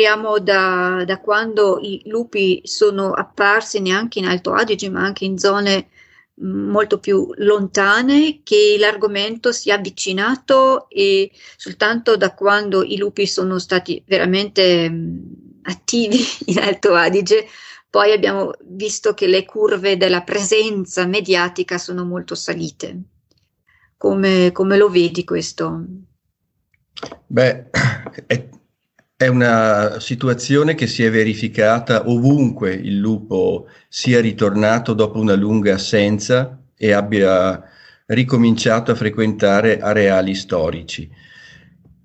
registriamo da, da, quando i lupi sono apparsi neanche in Alto Adige, ma anche in zone mm, molto più lontane, che l'argomento si è avvicinato e soltanto da quando i lupi sono stati veramente mm, attivi in Alto Adige, poi abbiamo visto che le curve della presenza mediatica sono molto salite. Come, come lo vedi questo? Beh, è, è, una situazione che si è verificata ovunque il lupo sia ritornato dopo una lunga assenza e abbia ricominciato a frequentare areali storici.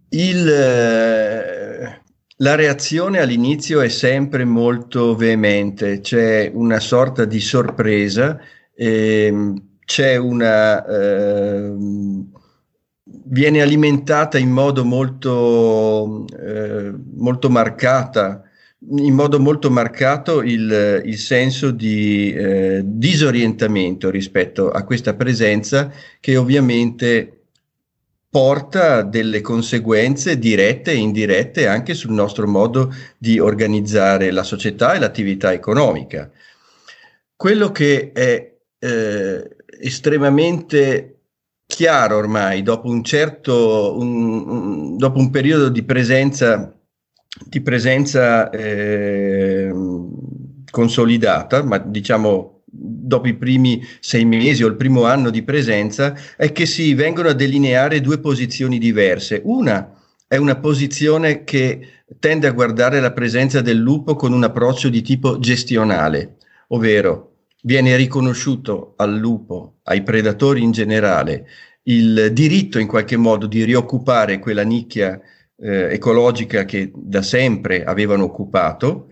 Il, eh, la reazione all'inizio è sempre molto veemente, c'è una sorta di sorpresa, ehm, c'è una... Eh, viene alimentata in modo molto, eh, molto marcata, in modo molto marcato il, il senso di eh, disorientamento rispetto a questa presenza che ovviamente porta delle conseguenze dirette e indirette anche sul nostro modo di organizzare la società e l'attività economica. Quello che è eh, estremamente chiaro ormai, dopo un certo, un, un, dopo un periodo di presenza, di presenza eh, consolidata, ma diciamo dopo i primi sei mesi o il primo anno di presenza, è che si vengono a delineare due posizioni diverse. Una è una posizione che tende a guardare la presenza del lupo con un approccio di tipo gestionale, ovvero viene riconosciuto al lupo, ai predatori in generale, il diritto in qualche modo di rioccupare quella nicchia eh, ecologica che da sempre avevano occupato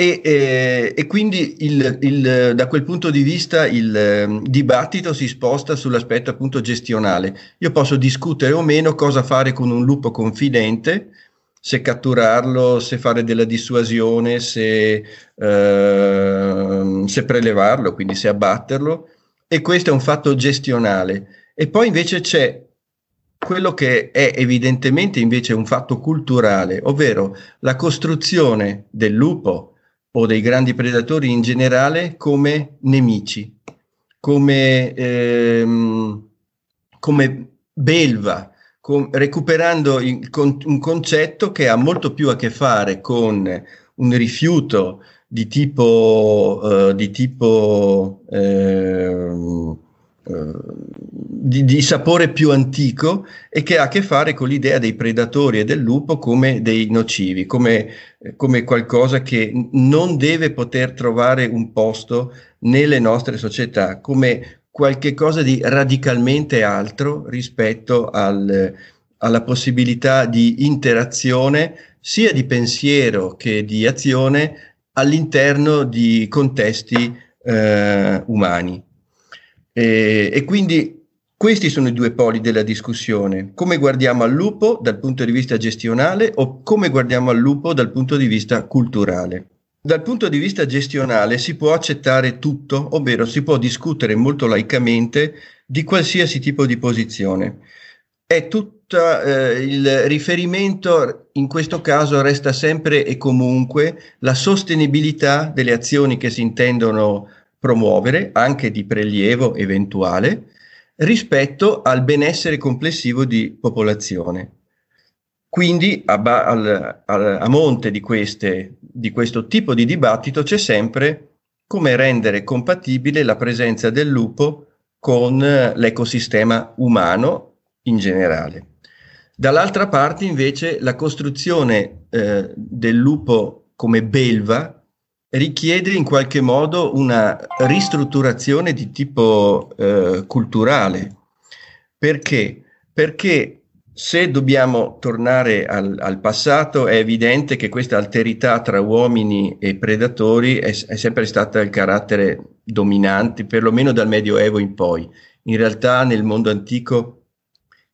e, eh, e quindi il, il, da quel punto di vista il eh, dibattito si sposta sull'aspetto appunto gestionale. Io posso discutere o meno cosa fare con un lupo confidente, se catturarlo, se fare della dissuasione, se, eh, se prelevarlo, quindi se abbatterlo. E questo è un fatto gestionale. E poi invece c'è quello che è evidentemente invece un fatto culturale, ovvero la costruzione del lupo o dei grandi predatori in generale come nemici, come, ehm, come belva, con, recuperando il, con, un concetto che ha molto più a che fare con un rifiuto di tipo, uh, di, tipo uh, di, di, sapore più antico e che ha a che fare con l'idea dei predatori e del lupo come dei nocivi, come, come qualcosa che non deve poter trovare un posto nelle nostre società, come qualche cosa di radicalmente altro rispetto al, alla possibilità di interazione sia di pensiero che di azione all'interno di contesti eh, umani. E, e quindi questi sono i due poli della discussione. Come guardiamo al lupo dal punto di vista gestionale o come guardiamo al lupo dal punto di vista culturale. Dal punto di vista gestionale si può accettare tutto, ovvero si può discutere molto laicamente di qualsiasi tipo di posizione. È tutto eh, il riferimento, in questo caso resta sempre e comunque la sostenibilità delle azioni che si intendono promuovere, anche di prelievo eventuale, rispetto al benessere complessivo di popolazione. Quindi a, al, al, a monte di, queste, di questo tipo di dibattito c'è sempre come rendere compatibile la presenza del lupo con l'ecosistema umano in generale. Dall'altra parte invece la costruzione eh, del lupo come belva richiede in qualche modo una ristrutturazione di tipo eh, culturale. Perché? Perché se dobbiamo tornare al, al, passato è evidente che questa alterità tra uomini e predatori è, è sempre stata il carattere dominante, perlomeno dal Medioevo in poi. In realtà nel mondo antico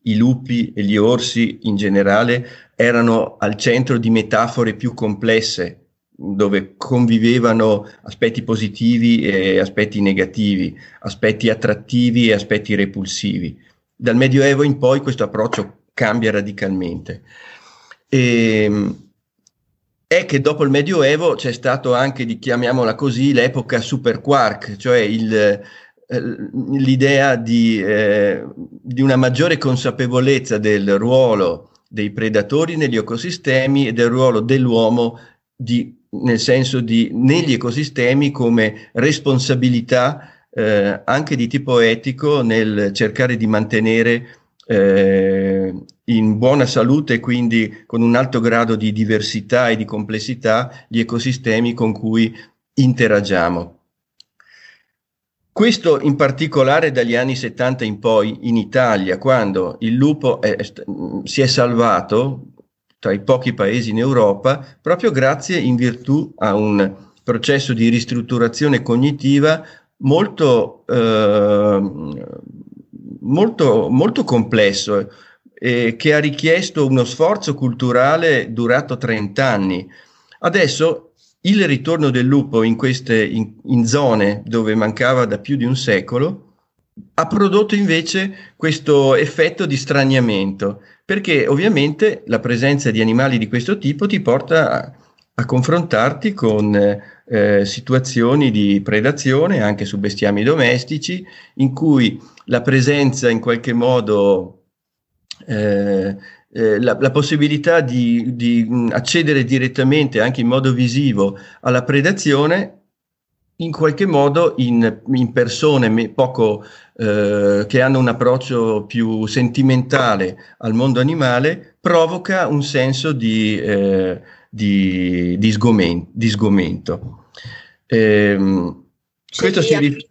i lupi e gli orsi in generale erano al centro di metafore più complesse dove convivevano aspetti positivi e aspetti negativi, aspetti attrattivi e aspetti repulsivi. Dal Medioevo in poi questo approccio cambia radicalmente. E, ehm, è che dopo il Medioevo c'è stato anche, chiamiamola così, l'epoca super quark, cioè il, l'idea di, eh, di, una maggiore consapevolezza del ruolo dei predatori negli ecosistemi e del ruolo dell'uomo di, nel senso di negli ecosistemi come responsabilità eh, anche di tipo etico nel cercare di mantenere eh, in buona salute quindi con un alto grado di diversità e di complessità gli ecosistemi con cui interagiamo. Questo in particolare dagli anni 70 in poi in Italia, quando il lupo è, si è salvato tra i pochi paesi in Europa, proprio grazie in virtù a un processo di ristrutturazione cognitiva molto, eh, molto, molto complesso eh, che ha richiesto uno sforzo culturale durato 30 anni. Adesso il ritorno del lupo in, queste, in, in zone dove mancava da più di un secolo ha prodotto invece questo effetto di straniamento, perché ovviamente la presenza di animali di questo tipo ti porta a, a confrontarti con eh, situazioni di predazione anche su bestiami domestici, in cui la presenza in qualche modo eh, eh, la, la, possibilità di, di, accedere direttamente, anche in modo visivo, alla predazione, in qualche modo in, in persone poco, eh, che hanno un approccio più sentimentale al mondo animale, provoca un senso di, eh, di, di, sgomen- di sgomento. Ehm, questo si rif-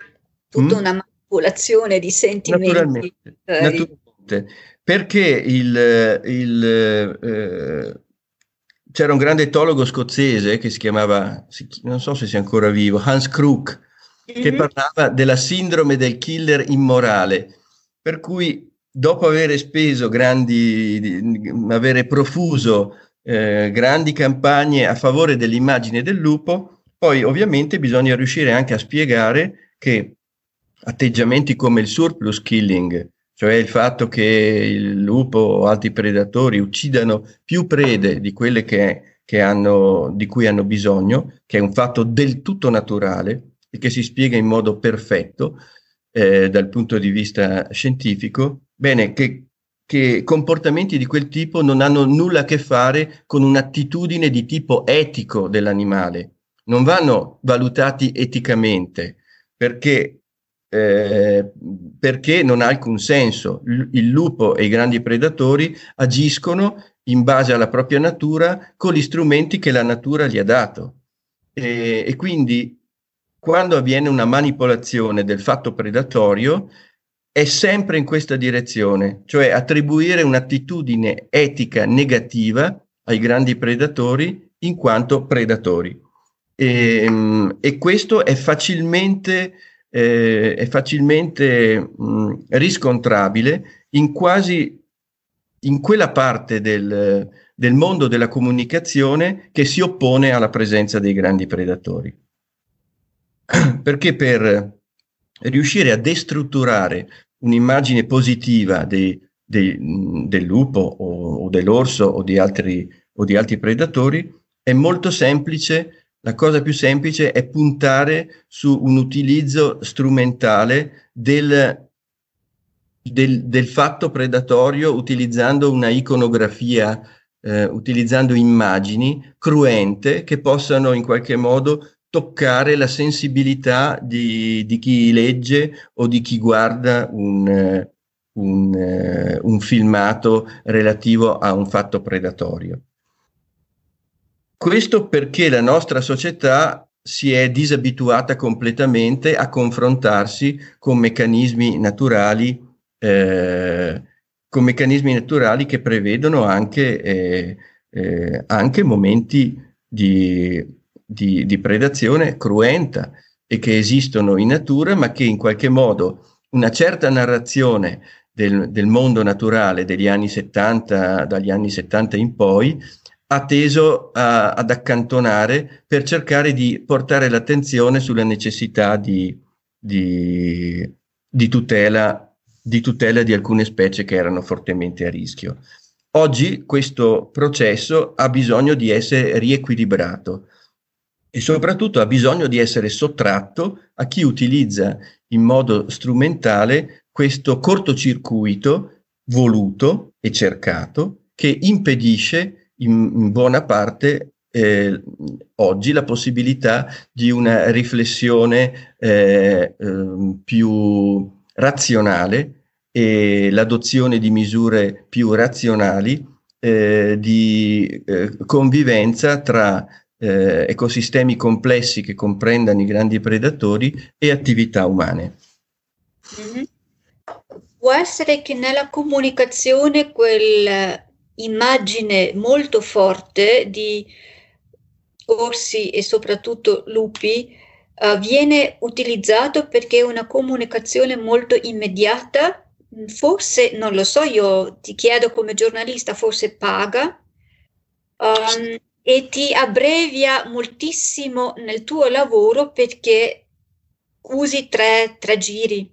tutta mm? una manipolazione di sentimenti. Naturalmente, naturalmente perché il, il, eh, c'era un grande etologo scozzese che si chiamava, non so se sia ancora vivo, Hans Crook, mm-hmm. che parlava della sindrome del killer immorale, per cui dopo aver speso grandi, avere profuso eh, grandi campagne a favore dell'immagine del lupo, poi ovviamente bisogna riuscire anche a spiegare che atteggiamenti come il surplus killing, cioè il fatto che il lupo o altri predatori uccidano più prede di quelle che, che hanno, di cui hanno bisogno, che è un fatto del tutto naturale e che si spiega in modo perfetto eh, dal punto di vista scientifico, bene, che, che comportamenti di quel tipo non hanno nulla a che fare con un'attitudine di tipo etico dell'animale, non vanno valutati eticamente, perché eh, perché non ha alcun senso. il lupo e i grandi predatori agiscono in base alla propria natura con gli strumenti che la natura gli ha dato. E, e quindi quando avviene una manipolazione del fatto predatorio è sempre in questa direzione, cioè attribuire un'attitudine etica negativa ai grandi predatori in quanto predatori. E, ehm, e questo è facilmente eh, è facilmente mh, riscontrabile in quasi in quella parte del, del mondo della comunicazione che si oppone alla presenza dei grandi predatori. Perché per riuscire a destrutturare un'immagine positiva dei, dei, del lupo o, o, dell'orso o di, altri, o di altri predatori è molto semplice la cosa più semplice è puntare su un utilizzo strumentale del, del, del fatto predatorio utilizzando una iconografia, eh, utilizzando immagini cruente che possano in qualche modo toccare la sensibilità di, di chi legge o di chi guarda un, un, un filmato relativo a un fatto predatorio. Questo perché la nostra società si è disabituata completamente a confrontarsi con meccanismi naturali, eh, con meccanismi naturali che prevedono anche, eh, eh, anche momenti di, di, di, predazione cruenta e che esistono in natura, ma che in qualche modo una certa narrazione del, del mondo naturale degli anni 70, dagli anni 70 in poi, ha teso a, ad accantonare per cercare di portare l'attenzione sulla necessità di, di, di, tutela, di tutela di alcune specie che erano fortemente a rischio. Oggi questo processo ha bisogno di essere riequilibrato e soprattutto ha bisogno di essere sottratto a chi utilizza in modo strumentale questo cortocircuito voluto e cercato che impedisce in, buona parte eh, oggi la possibilità di una riflessione eh, eh, più razionale e l'adozione di misure più razionali eh, di eh, convivenza tra eh, ecosistemi complessi che comprendano i grandi predatori e attività umane. Mm-hmm. Può essere che nella comunicazione quell'immagine molto forte di orsi e soprattutto lupi uh, viene utilizzato perché è una comunicazione molto immediata. Forse, non lo so, io ti chiedo come giornalista, forse paga um, e ti abbrevia moltissimo nel tuo lavoro perché usi tre, tre giri.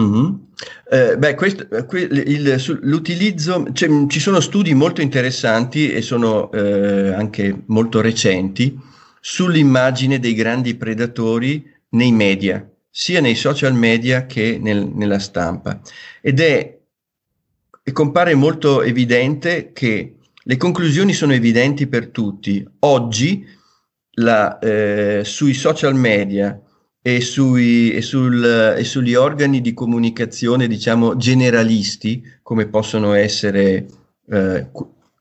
Mm-hmm. Eh, beh, questo, il, il, l'utilizzo, cioè, ci sono studi molto interessanti e sono eh, anche molto recenti sull'immagine dei grandi predatori nei media, sia nei social media che nel, nella stampa. Ed è, e compare molto evidente che le conclusioni sono evidenti per tutti. Oggi la, eh, sui social media e, sui, e, sul, e, sugli organi di comunicazione, diciamo, generalisti, come possono essere eh,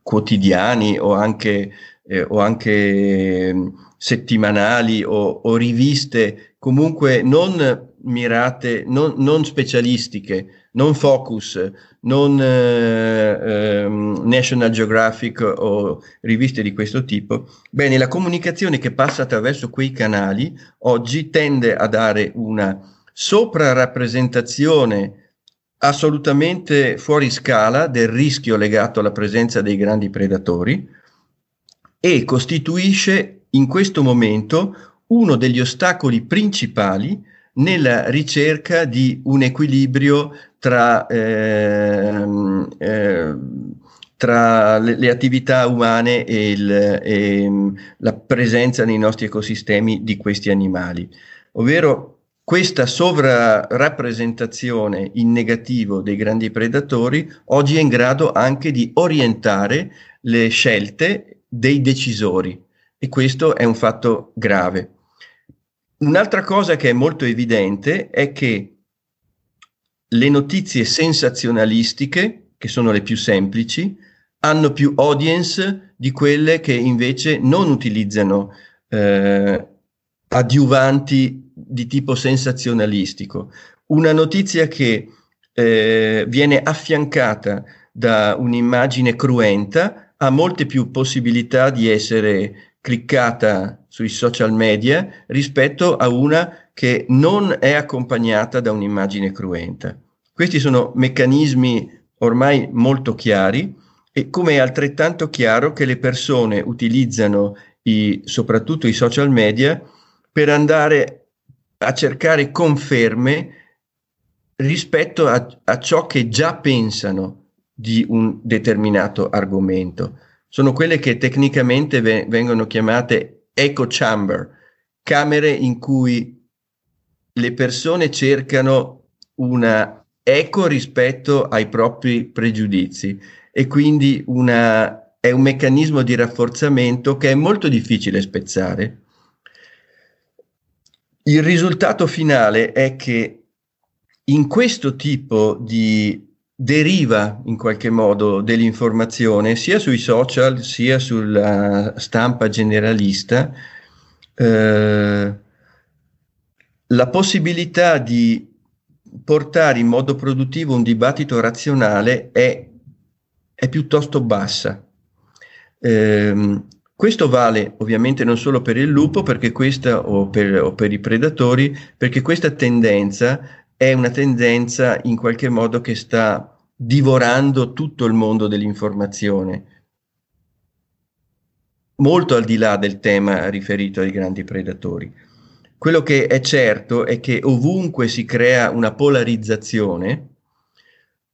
quotidiani o anche, eh, o anche settimanali o, o, riviste comunque non mirate, non, non specialistiche, non focus, non eh, eh, National Geographic o riviste di questo tipo, bene, la comunicazione che passa attraverso quei canali oggi tende a dare una soprarappresentazione assolutamente fuori scala del rischio legato alla presenza dei grandi predatori e costituisce in questo momento uno degli ostacoli principali nella ricerca di un equilibrio tra, eh, eh, tra le, le, attività umane e, il, e, la presenza nei nostri ecosistemi di questi animali, ovvero questa sovrarappresentazione in negativo dei grandi predatori oggi è in grado anche di orientare le scelte dei decisori e questo è un fatto grave. Un'altra cosa che è molto evidente è che le notizie sensazionalistiche, che sono le più semplici, hanno più audience di quelle che invece non utilizzano eh, adiuvanti di tipo sensazionalistico. Una notizia che eh, viene affiancata da un'immagine cruenta ha molte più possibilità di essere cliccata sui social media rispetto a una che non è accompagnata da un'immagine cruenta. Questi sono meccanismi ormai molto chiari e come è altrettanto chiaro che le persone utilizzano i, soprattutto i social media per andare a cercare conferme rispetto a, a ciò che già pensano di un determinato argomento sono quelle che tecnicamente ve- vengono chiamate echo chamber, camere in cui le persone cercano una eco rispetto ai propri pregiudizi e quindi una, è un meccanismo di rafforzamento che è molto difficile spezzare. Il risultato finale è che in questo tipo di deriva in qualche modo dell'informazione sia sui social sia sulla stampa generalista eh, la possibilità di portare in modo produttivo un dibattito razionale è, è piuttosto bassa. Eh, questo vale ovviamente non solo per il lupo perché questa, o, per, o per i predatori, perché questa tendenza è una tendenza in qualche modo che sta divorando tutto il mondo dell'informazione, molto al di là del tema riferito ai grandi predatori. Quello che è certo è che ovunque si crea una polarizzazione,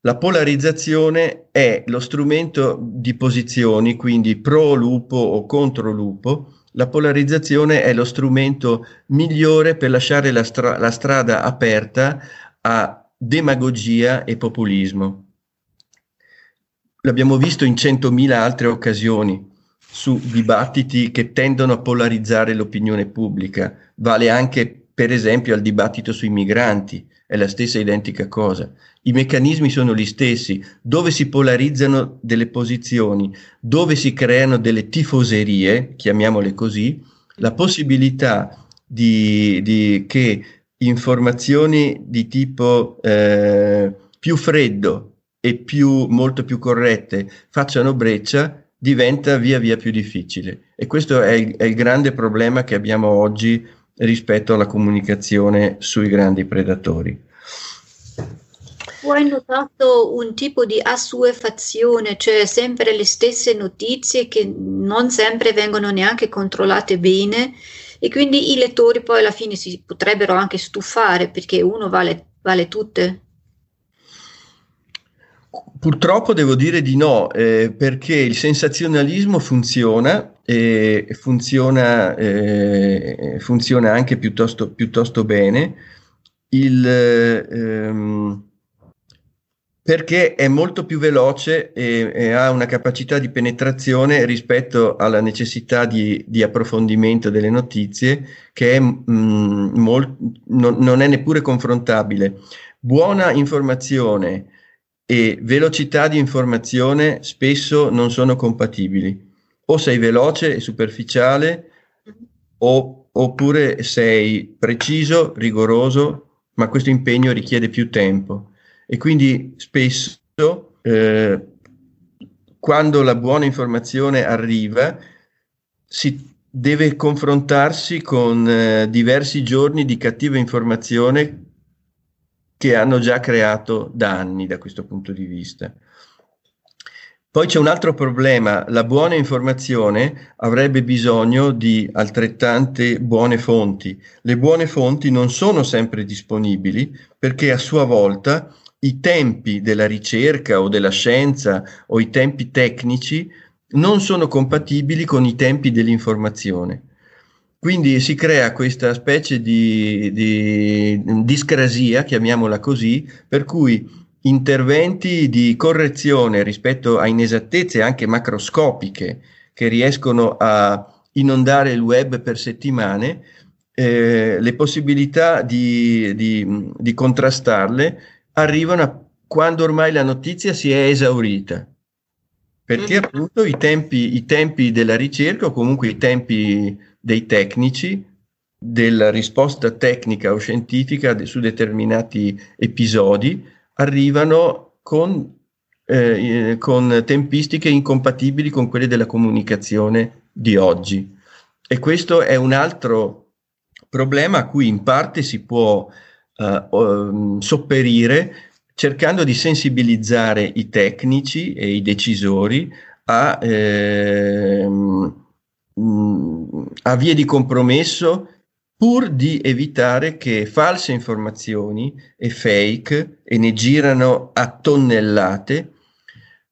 la polarizzazione è lo strumento di posizioni, quindi pro lupo o contro lupo. La polarizzazione è lo strumento migliore per lasciare la, stra- la strada aperta a demagogia e populismo. L'abbiamo visto in centomila altre occasioni su dibattiti che tendono a polarizzare l'opinione pubblica. Vale anche, per esempio, al dibattito sui migranti è la stessa identica cosa. I meccanismi sono gli stessi, dove si polarizzano delle posizioni, dove si creano delle tifoserie, chiamiamole così, la possibilità di, di che informazioni di tipo eh, più freddo e più, molto più corrette facciano breccia diventa via via più difficile. E questo è il, è il grande problema che abbiamo oggi rispetto alla comunicazione sui grandi predatori. Tu hai notato un tipo di assuefazione, cioè sempre le stesse notizie che non sempre vengono neanche controllate bene e quindi i lettori poi alla fine si potrebbero anche stufare perché uno vale, vale tutte. Purtroppo devo dire di no, eh, perché il sensazionalismo funziona e funziona, eh, funziona anche piuttosto, piuttosto bene. Il, ehm, perché è molto più veloce e, e, ha una capacità di penetrazione rispetto alla necessità di, di approfondimento delle notizie che è, mh, mm, molt, non, non è neppure confrontabile. Buona informazione e velocità di informazione spesso non sono compatibili. O sei veloce e superficiale o, oppure sei preciso, rigoroso, ma questo impegno richiede più tempo. E quindi spesso eh, quando la buona informazione arriva si deve confrontarsi con eh, diversi giorni di cattiva informazione che hanno già creato danni da questo punto di vista. Poi c'è un altro problema, la buona informazione avrebbe bisogno di altrettante buone fonti. Le buone fonti non sono sempre disponibili perché a sua volta i tempi della ricerca o della scienza o i tempi tecnici non sono compatibili con i tempi dell'informazione. Quindi si crea questa specie di, di discrasia, chiamiamola così, per cui interventi di correzione rispetto a inesattezze anche macroscopiche che riescono a inondare il web per settimane, eh, le possibilità di, di, di contrastarle arrivano quando ormai la notizia si è esaurita perché mm. appunto i tempi, i tempi, della ricerca o comunque i tempi dei tecnici, della risposta tecnica o scientifica de- su determinati episodi, arrivano con, eh, con tempistiche incompatibili con quelle della comunicazione di oggi. E questo è un altro problema a cui in parte si può uh, um, sopperire cercando di sensibilizzare i tecnici e i decisori a Mm, a vie di compromesso pur di evitare che false informazioni e fake, e ne girano a tonnellate,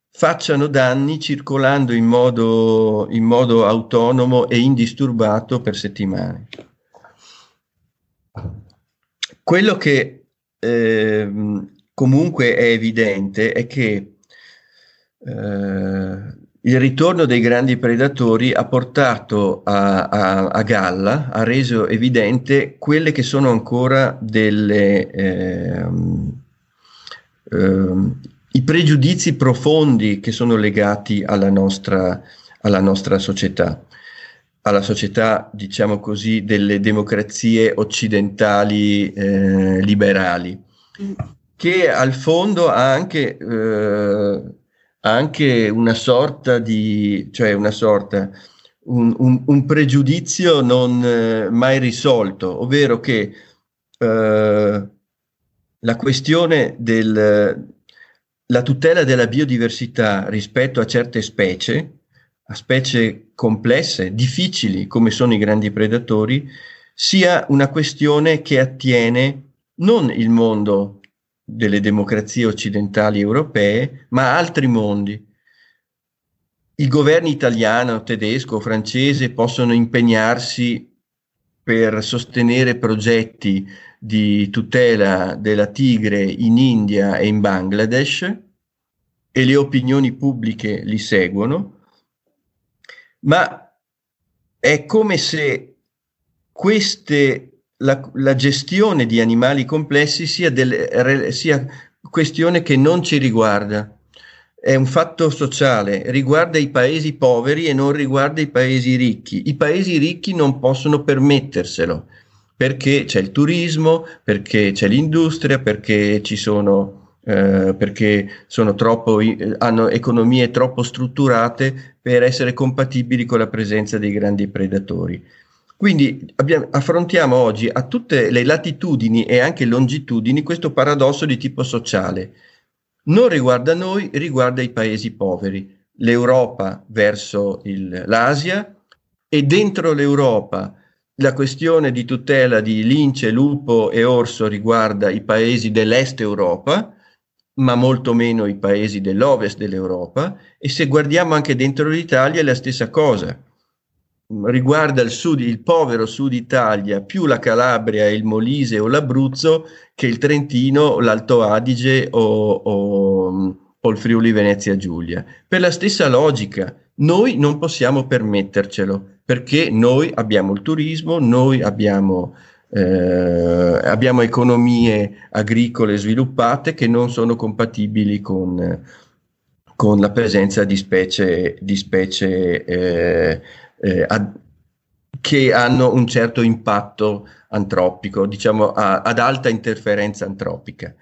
facciano danni circolando in modo, in modo autonomo e indisturbato per settimane. Quello che eh, comunque è evidente è che eh, il ritorno dei grandi predatori ha portato a, a, a, galla, ha reso evidente quelle che sono ancora delle, eh, eh, i pregiudizi profondi che sono legati alla nostra, alla nostra società, alla società, diciamo così, delle democrazie occidentali eh, liberali, mm. che al fondo ha anche eh, anche una sorta di, cioè una sorta, un, un, un pregiudizio non eh, mai risolto, ovvero che eh, la questione del la tutela della biodiversità rispetto a certe specie, a specie complesse, difficili come sono i grandi predatori, sia una questione che attiene non il mondo delle democrazie occidentali europee, ma altri mondi. I governi italiano, tedesco, francese possono impegnarsi per sostenere progetti di tutela della tigre in India e in Bangladesh e le opinioni pubbliche li seguono, ma è come se queste, la, la gestione di animali complessi sia, del, sia questione che non ci riguarda è un fatto sociale, riguarda i paesi poveri e non riguarda i paesi ricchi. I paesi ricchi non possono permetterselo perché c'è il turismo, perché c'è l'industria, perché ci sono, eh, perché troppo, hanno economie troppo strutturate per essere compatibili con la presenza dei grandi predatori. Quindi abbiamo, affrontiamo oggi a tutte le latitudini e anche longitudini questo paradosso di tipo sociale. Non riguarda noi, riguarda i paesi poveri, l'Europa verso il, l'Asia e dentro l'Europa la questione di tutela di lince, lupo e orso riguarda i paesi dell'est Europa, ma molto meno i paesi dell'ovest dell'Europa e se guardiamo anche dentro l'Italia è la stessa cosa riguarda il, sud, il povero sud Italia, più la Calabria, il Molise o l'Abruzzo che il Trentino, l'Alto Adige o, o, o il Friuli Venezia Giulia. Per la stessa logica, noi non possiamo permettercelo perché noi abbiamo il turismo, noi abbiamo, eh, abbiamo economie agricole sviluppate che non sono compatibili con, con la presenza di specie, di specie eh, eh, ad, che hanno un certo impatto antropico, diciamo a, ad alta interferenza antropica.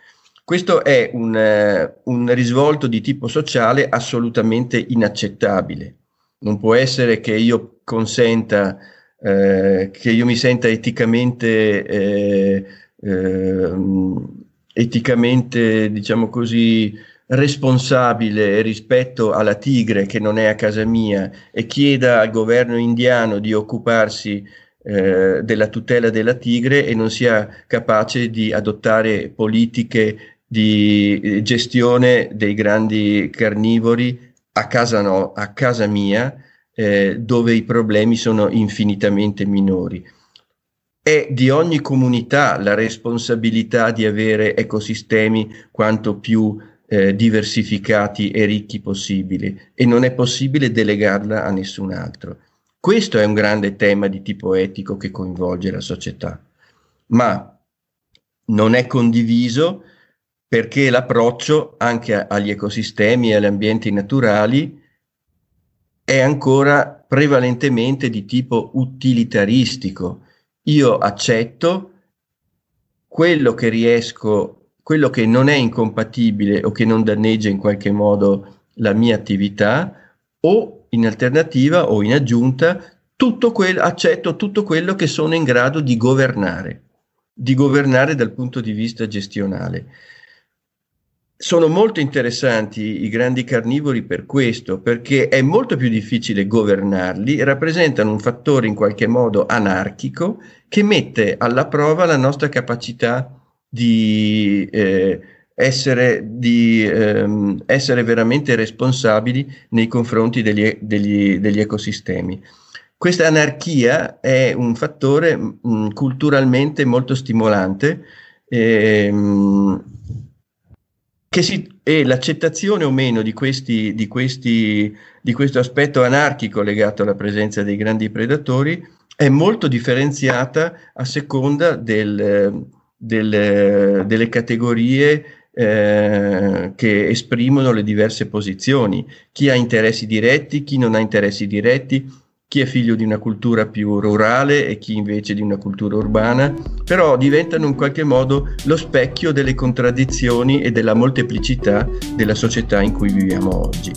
Questo è un, eh, un risvolto di tipo sociale assolutamente inaccettabile. Non può essere che io consenta, eh, che io mi senta eticamente, eh, eh, eticamente diciamo così, responsabile rispetto alla tigre che non è a casa mia e chieda al governo indiano di occuparsi eh, della tutela della tigre e non sia capace di adottare politiche di eh, gestione dei grandi carnivori a casa, no, a casa mia, eh, dove i problemi sono infinitamente minori. È di ogni comunità la responsabilità di avere ecosistemi quanto più eh, diversificati e ricchi possibili e non è possibile delegarla a nessun altro. Questo è un grande tema di tipo etico che coinvolge la società, ma non è condiviso perché l'approccio anche agli ecosistemi e agli ambienti naturali è ancora prevalentemente di tipo utilitaristico. Io accetto quello che riesco quello che non è incompatibile o che non danneggia in qualche modo la mia attività o in alternativa o in aggiunta tutto quel, accetto tutto quello che sono in grado di governare, di governare dal punto di vista gestionale. Sono molto interessanti i grandi carnivori per questo, perché è molto più difficile governarli, rappresentano un fattore in qualche modo anarchico che mette alla prova la nostra capacità di, eh, essere, di ehm, essere, veramente responsabili nei confronti degli, degli, degli, ecosistemi. Questa anarchia è un fattore mh, culturalmente molto stimolante ehm, si, e l'accettazione o meno di, questi, di, questi, di questo aspetto anarchico legato alla presenza dei grandi predatori è molto differenziata a seconda del delle, delle categorie eh, che esprimono le diverse posizioni, chi ha interessi diretti, chi non ha interessi diretti, chi è figlio di una cultura più rurale e chi invece di una cultura urbana, però diventano in qualche modo lo specchio delle contraddizioni e della molteplicità della società in cui viviamo oggi.